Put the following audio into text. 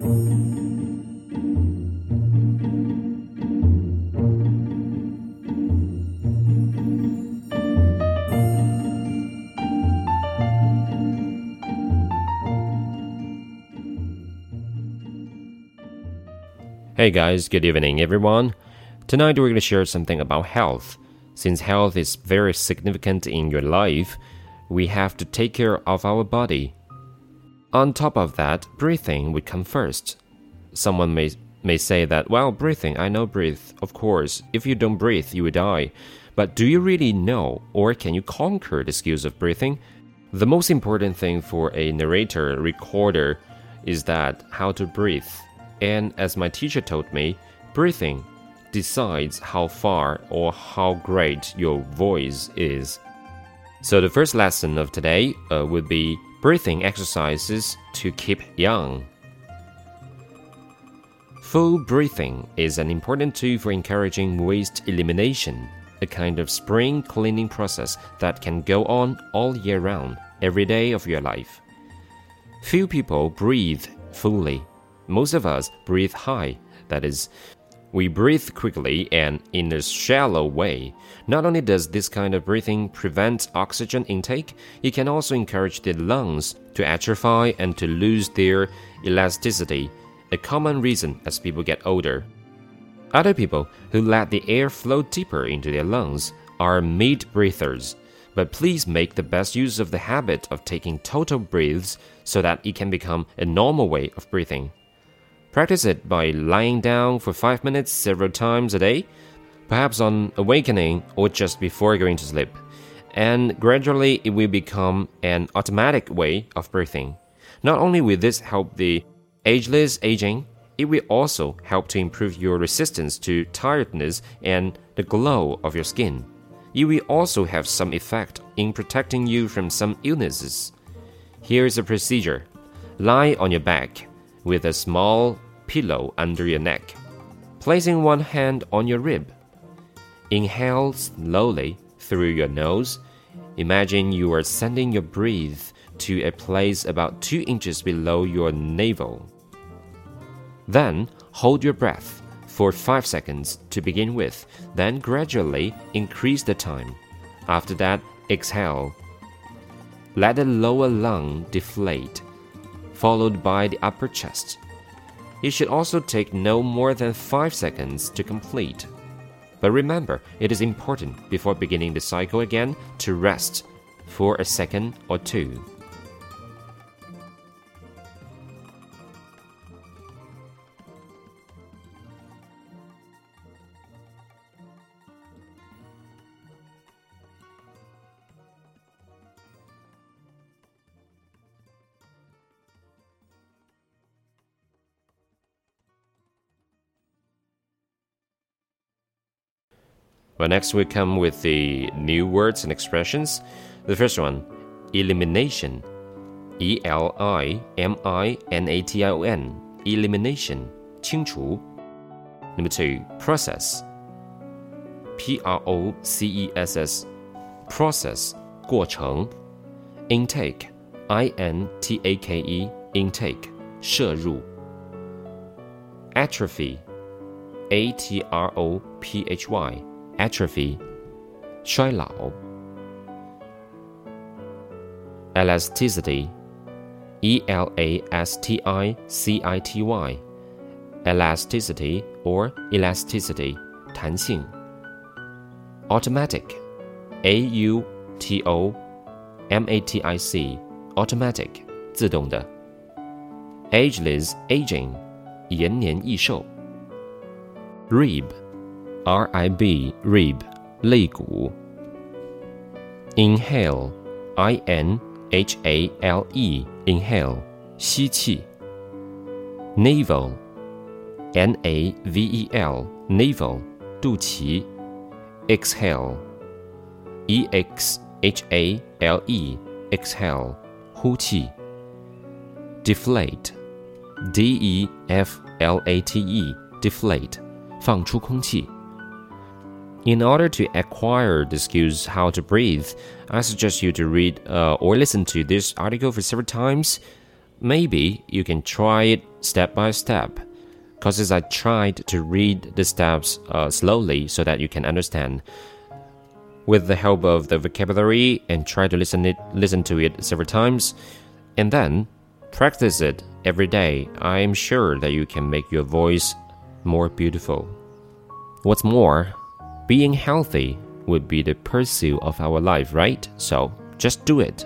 Hey guys, good evening everyone. Tonight we're going to share something about health. Since health is very significant in your life, we have to take care of our body. On top of that, breathing would come first. Someone may may say that, well, breathing, I know breathe. Of course, if you don't breathe, you will die. But do you really know or can you conquer the skills of breathing? The most important thing for a narrator, recorder is that how to breathe and as my teacher told me, breathing decides how far or how great your voice is. So the first lesson of today uh, would be breathing exercises to keep young. Full breathing is an important tool for encouraging waste elimination, a kind of spring cleaning process that can go on all year round, every day of your life. Few people breathe fully most of us breathe high, that is, we breathe quickly and in a shallow way. Not only does this kind of breathing prevent oxygen intake, it can also encourage the lungs to atrophy and to lose their elasticity, a common reason as people get older. Other people who let the air flow deeper into their lungs are mid breathers, but please make the best use of the habit of taking total breaths so that it can become a normal way of breathing. Practice it by lying down for 5 minutes several times a day, perhaps on awakening or just before going to sleep. And gradually it will become an automatic way of breathing. Not only will this help the ageless aging, it will also help to improve your resistance to tiredness and the glow of your skin. It will also have some effect in protecting you from some illnesses. Here is a procedure lie on your back with a small pillow under your neck, placing one hand on your rib. Inhale slowly through your nose. Imagine you are sending your breath to a place about 2 inches below your navel. Then hold your breath for 5 seconds to begin with, then gradually increase the time. After that, exhale. Let the lower lung deflate followed by the upper chest. It should also take no more than 5 seconds to complete. But remember, it is important before beginning the cycle again to rest for a second or two. Well, next we come with the new words and expressions. The first one, elimination. E L I M I N A T I O N. Elimination. 清除. Number two, process. P R O C E S S. Process. 过程. Intake. I N T A K E. Intake. 摄入. Atrophy. A T R O P H Y atrophy 衰老 elasticity E L A S T I C I T Y elasticity or elasticity 弹性 automatic A U T O M A T I C automatic 自动的 ageless aging 延年益寿 rib R I B rib 肋骨。Inhale I N H A L E inhale 吸气。Navel N A V E L navel 肚脐。Exhale E X H A L E exhale 呼气。Deflate D E F L A T E deflate 放出空气。 In order to acquire the skills how to breathe, I suggest you to read uh, or listen to this article for several times. Maybe you can try it step by step. Causes I tried to read the steps uh, slowly so that you can understand. With the help of the vocabulary and try to listen it listen to it several times, and then practice it every day. I am sure that you can make your voice more beautiful. What's more, being healthy would be the pursuit of our life, right? So just do it.